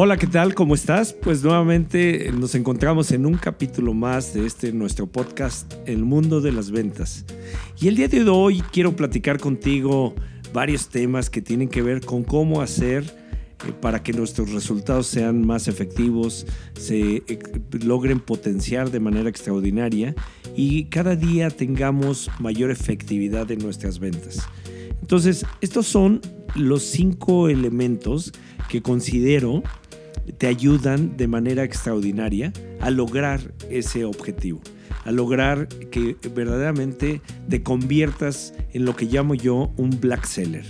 Hola, ¿qué tal? ¿Cómo estás? Pues nuevamente nos encontramos en un capítulo más de este nuestro podcast El mundo de las ventas. Y el día de hoy quiero platicar contigo varios temas que tienen que ver con cómo hacer eh, para que nuestros resultados sean más efectivos, se eh, logren potenciar de manera extraordinaria y cada día tengamos mayor efectividad en nuestras ventas. Entonces, estos son los cinco elementos que considero te ayudan de manera extraordinaria a lograr ese objetivo, a lograr que verdaderamente te conviertas en lo que llamo yo un black seller.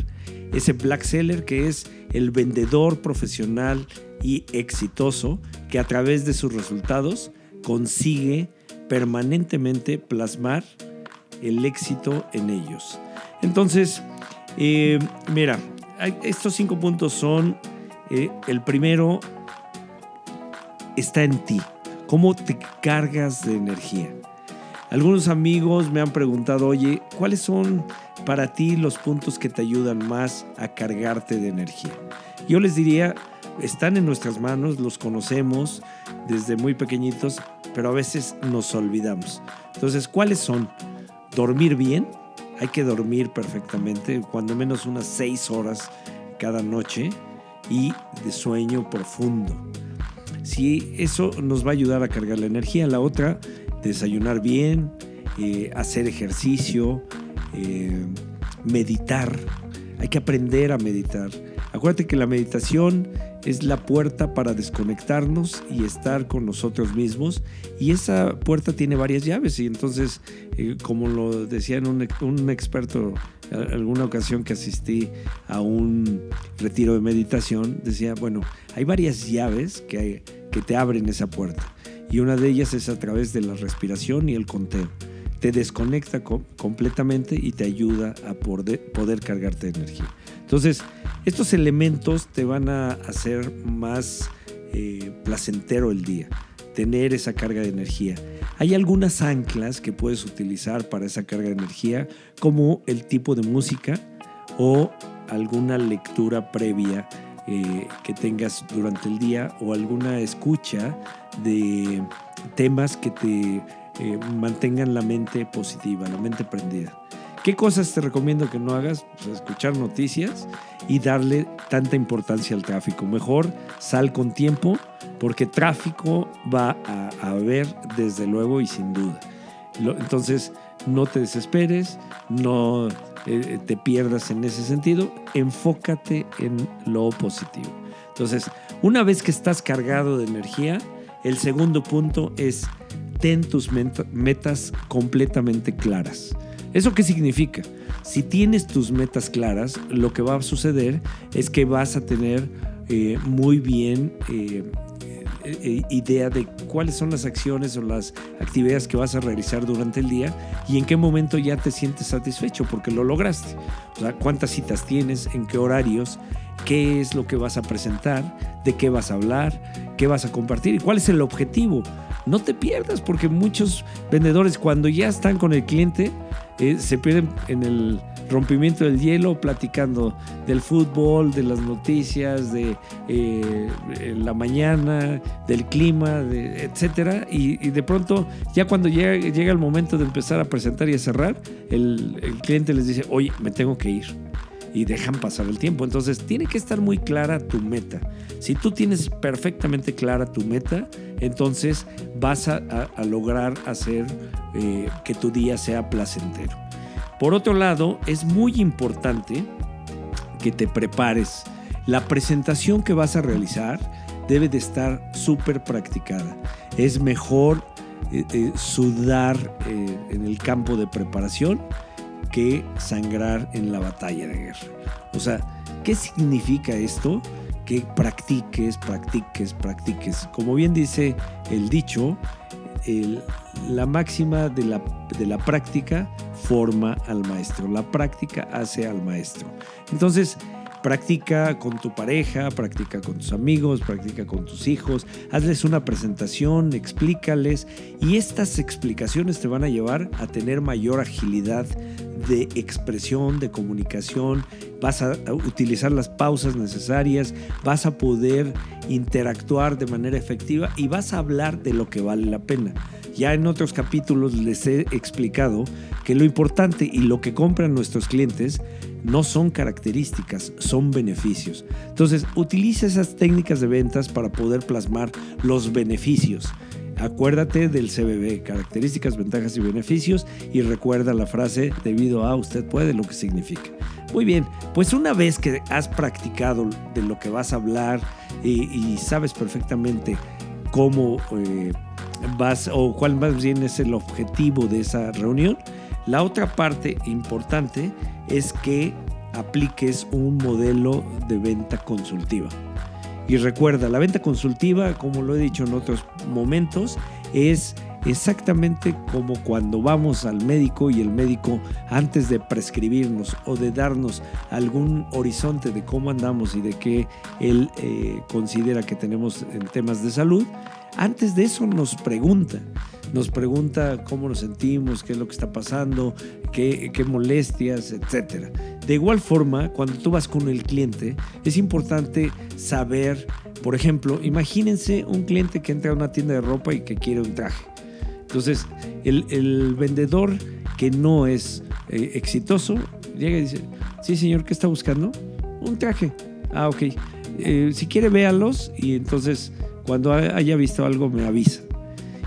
Ese black seller que es el vendedor profesional y exitoso que a través de sus resultados consigue permanentemente plasmar el éxito en ellos. Entonces, eh, mira, estos cinco puntos son, eh, el primero está en ti, cómo te cargas de energía. Algunos amigos me han preguntado, oye, ¿cuáles son para ti los puntos que te ayudan más a cargarte de energía? Yo les diría, están en nuestras manos, los conocemos desde muy pequeñitos, pero a veces nos olvidamos. Entonces, ¿cuáles son? Dormir bien, hay que dormir perfectamente, cuando menos unas seis horas cada noche y de sueño profundo. Si eso nos va a ayudar a cargar la energía. La otra, desayunar bien, eh, hacer ejercicio, eh, meditar. Hay que aprender a meditar. Acuérdate que la meditación es la puerta para desconectarnos y estar con nosotros mismos. Y esa puerta tiene varias llaves. Y entonces, eh, como lo decía un, un experto alguna ocasión que asistí a un retiro de meditación, decía, bueno, hay varias llaves que, que te abren esa puerta. Y una de ellas es a través de la respiración y el conteo. Te desconecta completamente y te ayuda a poder, poder cargarte de energía. Entonces, estos elementos te van a hacer más eh, placentero el día, tener esa carga de energía. Hay algunas anclas que puedes utilizar para esa carga de energía, como el tipo de música o alguna lectura previa eh, que tengas durante el día o alguna escucha de temas que te eh, mantengan la mente positiva, la mente prendida. ¿Qué cosas te recomiendo que no hagas? Pues escuchar noticias y darle tanta importancia al tráfico. Mejor sal con tiempo porque tráfico va a, haber desde luego y sin duda. entonces, no te desesperes, no eh, te pierdas en ese sentido, enfócate en lo positivo. Entonces, una vez que estás cargado de energía, el segundo punto es ten tus metas completamente claras. ¿Eso qué significa? Si tienes tus metas claras, lo que va a suceder es que vas a tener eh, muy bien eh, eh, idea de cuáles son las acciones o las actividades que vas a realizar durante el día y en qué momento ya te sientes satisfecho porque lo lograste. O sea, cuántas citas tienes, en qué horarios, qué es lo que vas a presentar, de qué vas a hablar, qué vas a compartir y cuál es el objetivo. No te pierdas porque muchos vendedores cuando ya están con el cliente eh, se pierden en el rompimiento del hielo platicando del fútbol, de las noticias, de eh, la mañana, del clima, de, etcétera. Y, de pronto, ya cuando llega, llega, el momento de empezar a presentar y a cerrar, el, el cliente les dice, oye, me tengo que ir y dejan pasar el tiempo. Entonces tiene que estar muy clara tu meta. Si tú tienes perfectamente clara tu meta, entonces vas a, lograr hacer eh, que tu día sea placentero. Por otro lado, es muy importante que te prepares. La presentación que vas a realizar debe de estar súper practicada. Es mejor eh, eh, sudar en el campo de preparación que sangrar en la batalla de guerra. O sea, ¿qué significa esto? Que practiques, practiques, practiques. Como bien dice el dicho, la máxima de la, de la práctica forma al maestro. La práctica hace al maestro. Entonces, Practica con tu pareja, practica con tus amigos, practica con tus hijos, hazles una presentación, explícales y estas explicaciones te van a llevar a tener mayor agilidad de expresión, de comunicación, vas a utilizar las pausas necesarias, vas a poder interactuar de manera efectiva y vas a hablar de lo que vale la pena. Ya en otros capítulos les he explicado que lo importante y lo que compran nuestros clientes no son características, son beneficios. Entonces, utiliza esas técnicas de ventas para poder plasmar los beneficios. Acuérdate del CBB, características, ventajas y beneficios, y recuerda la frase debido a usted puede, lo que significa. Muy bien, pues una vez que has practicado de lo que vas a hablar y, sabes perfectamente cómo eh, vas o cuál más bien es el objetivo de esa reunión, la otra parte importante es que apliques un modelo de venta consultiva. Y recuerda, la venta consultiva, como lo he dicho en otros momentos, es exactamente como cuando vamos al médico y el médico antes de prescribirnos o de darnos algún horizonte de cómo andamos y de qué él eh, considera que tenemos en temas de salud, antes de eso nos pregunta, nos pregunta cómo nos sentimos, qué es lo que está pasando, qué, molestias, etc. De igual forma, cuando tú vas con el cliente, es importante saber, por ejemplo, imagínense un cliente que entra a una tienda de ropa y que quiere un traje. Entonces, el, vendedor que no es eh, exitoso llega y dice, sí señor, ¿qué está buscando? Un traje. Ah, ok. Eh, si quiere, véalos y entonces cuando haya visto algo me avisa.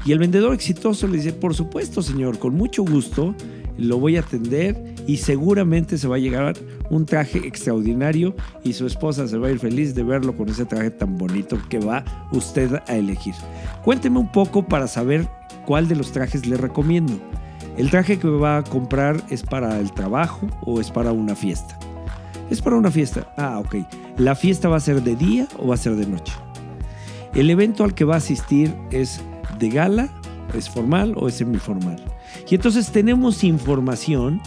Y el vendedor exitoso le dice, por supuesto señor, con mucho gusto lo voy a atender y seguramente se va a llegar un traje extraordinario y su esposa se va a ir feliz de verlo con ese traje tan bonito que va usted a elegir. Cuénteme un poco para saber cuál de los trajes le recomiendo. ¿El traje que va a comprar es para el trabajo o es para una fiesta? Es para una fiesta. Ah, ok. ¿La fiesta va a ser de día o va a ser de noche? El evento al que va a asistir es de gala, es formal o es semiformal. Y entonces tenemos información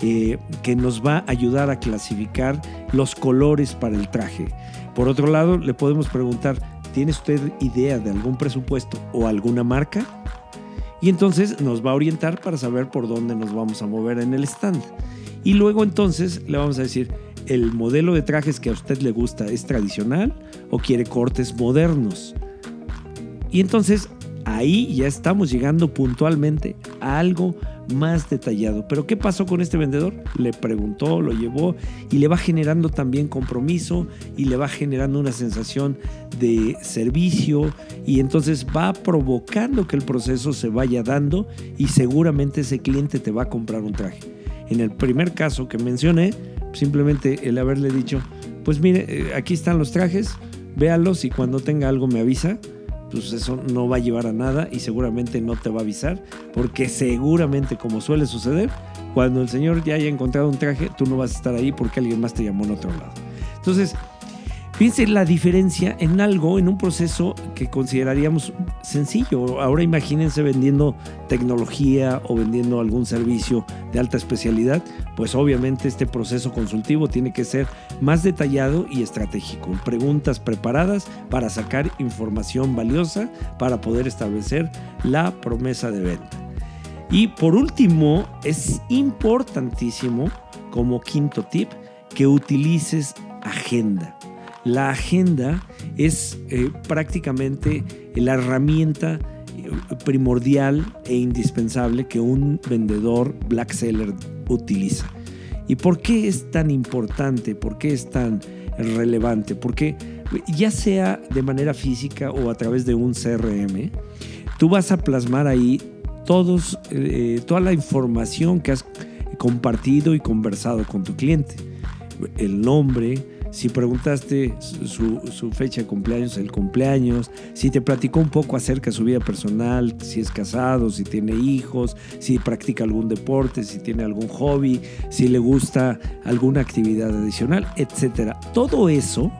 eh, que nos va a ayudar a clasificar los colores para el traje. Por otro lado, le podemos preguntar, ¿tiene usted idea de algún presupuesto o alguna marca? Y entonces nos va a orientar para saber por dónde nos vamos a mover en el stand. Y luego entonces le vamos a decir, ¿el modelo de trajes que a usted le gusta es tradicional o quiere cortes modernos? Y entonces ahí ya estamos llegando puntualmente a algo más detallado. Pero ¿qué pasó con este vendedor? Le preguntó, lo llevó y le va generando también compromiso y le va generando una sensación de servicio y entonces va provocando que el proceso se vaya dando y seguramente ese cliente te va a comprar un traje. En el primer caso que mencioné, simplemente el haberle dicho, pues mire, eh, aquí están los trajes, véalos y cuando tenga algo me avisa pues eso no va a llevar a nada y seguramente no te va a avisar, porque seguramente, como suele suceder, cuando el señor ya haya encontrado un traje, tú no vas a estar ahí porque alguien más te llamó en otro lado. Entonces, Fíjense la diferencia en algo, en un proceso que consideraríamos sencillo. Ahora imagínense vendiendo tecnología o vendiendo algún servicio de alta especialidad, pues obviamente este proceso consultivo tiene que ser más detallado y estratégico. Preguntas preparadas para sacar información valiosa para poder establecer la promesa de venta. Y por último, es importantísimo como quinto tip que utilices agenda. La agenda es eh, prácticamente la herramienta eh, primordial e indispensable que un vendedor black seller utiliza. ¿Y por qué es tan importante? ¿Por qué es tan relevante? Porque ya sea de manera física o a través de un CRM, tú vas a plasmar ahí todos, eh, toda la información que has compartido y conversado con tu cliente. El nombre, si preguntaste su, fecha de cumpleaños, el cumpleaños, si te platicó un poco acerca de su vida personal, si es casado, si tiene hijos, si practica algún deporte, si tiene algún hobby, si le gusta alguna actividad adicional, etc. Todo eso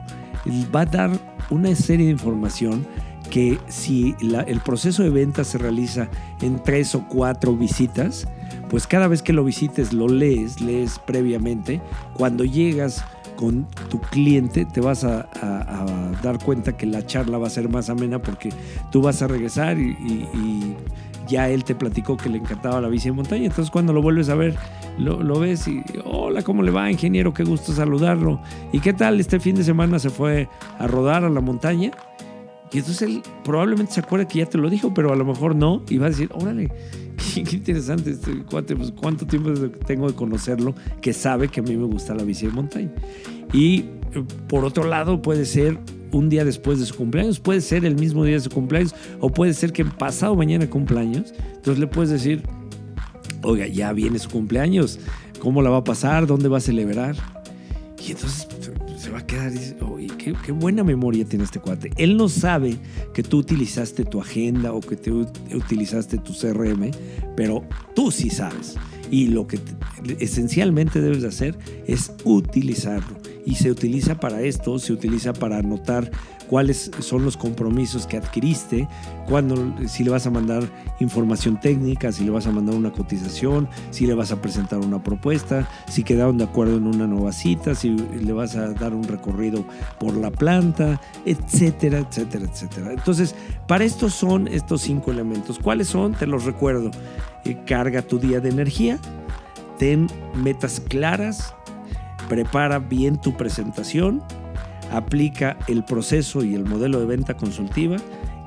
va a dar una serie de información que si el proceso de venta se realiza en tres o cuatro visitas, pues cada vez que lo visites lo lees, lees previamente. Cuando llegas con tu cliente, te vas a, dar cuenta que la charla va a ser más amena porque tú vas a regresar y, ya él te platicó que le encantaba la bici de montaña. Entonces cuando lo vuelves a ver, lo, ves y, hola, ¿cómo le va, ingeniero? Qué gusto saludarlo. ¿Y qué tal? Este fin de semana se fue a rodar a la montaña. Y entonces él probablemente se acuerda que ya te lo dijo, pero a lo mejor no. Y va a decir, órale, qué, interesante este cuate, pues cuánto tiempo tengo de conocerlo que sabe que a mí me gusta la bici de montaña. Y eh, por otro lado puede ser un día después de su cumpleaños, puede ser el mismo día de su cumpleaños o puede ser que pasado mañana cumpleaños. Entonces le puedes decir, oiga, ya viene su cumpleaños, ¿cómo la va a pasar? ¿Dónde va a celebrar? Y entonces se va a quedar y dice, oye, qué, buena memoria tiene este cuate. Él no sabe que tú utilizaste tu agenda o que te utilizaste tu CRM, pero tú sí sabes. Y lo que esencialmente debes de hacer es utilizarlo. Y se utiliza para esto, se utiliza para anotar cuáles son los compromisos que adquiriste, cuando, si le vas a mandar información técnica, si le vas a mandar una cotización, si le vas a presentar una propuesta, si quedaron de acuerdo en una nueva cita, si le vas a dar un recorrido por la planta, etcétera, etcétera, etcétera. Entonces, para esto son estos cinco elementos. ¿Cuáles son? Te los recuerdo. Eh, carga tu día de energía, ten metas claras, prepara bien tu presentación, aplica el proceso y el modelo de venta consultiva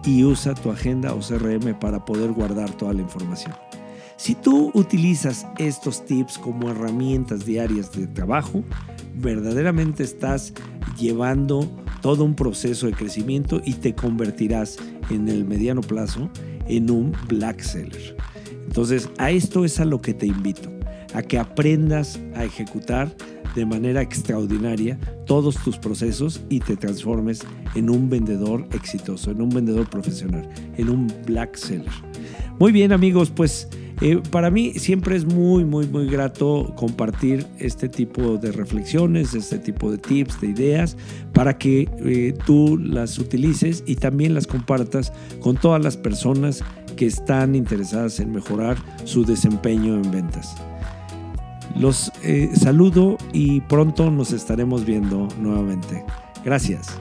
y usa tu agenda o CRM para poder guardar toda la información. Si tú utilizas estos tips como herramientas diarias de trabajo, verdaderamente estás llevando todo un proceso de crecimiento y te convertirás en el mediano plazo en un black seller. Entonces, a esto es a lo que te invito, a que aprendas a ejecutar de manera extraordinaria todos tus procesos y te transformes en un vendedor exitoso, en un vendedor profesional, en un black seller. Muy bien amigos, pues eh, para mí siempre es muy, muy, muy grato compartir este tipo de reflexiones, este tipo de tips, de ideas, para que eh, tú las utilices y también las compartas con todas las personas que están interesadas en mejorar su desempeño en ventas. Los eh, saludo y pronto nos estaremos viendo nuevamente. Gracias.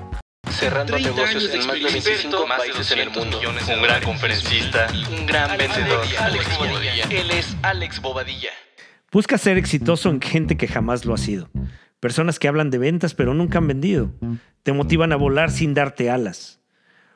Cerrando negocios en más de 25 países en el mundo. Un gran conferencista, un gran vendedor. Alex Bobadilla. Él es Alex Bobadilla. Busca ser exitoso en gente que jamás lo ha sido. Personas que hablan de ventas pero nunca han vendido. Te motivan a volar sin darte alas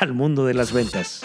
al mundo de las ventas.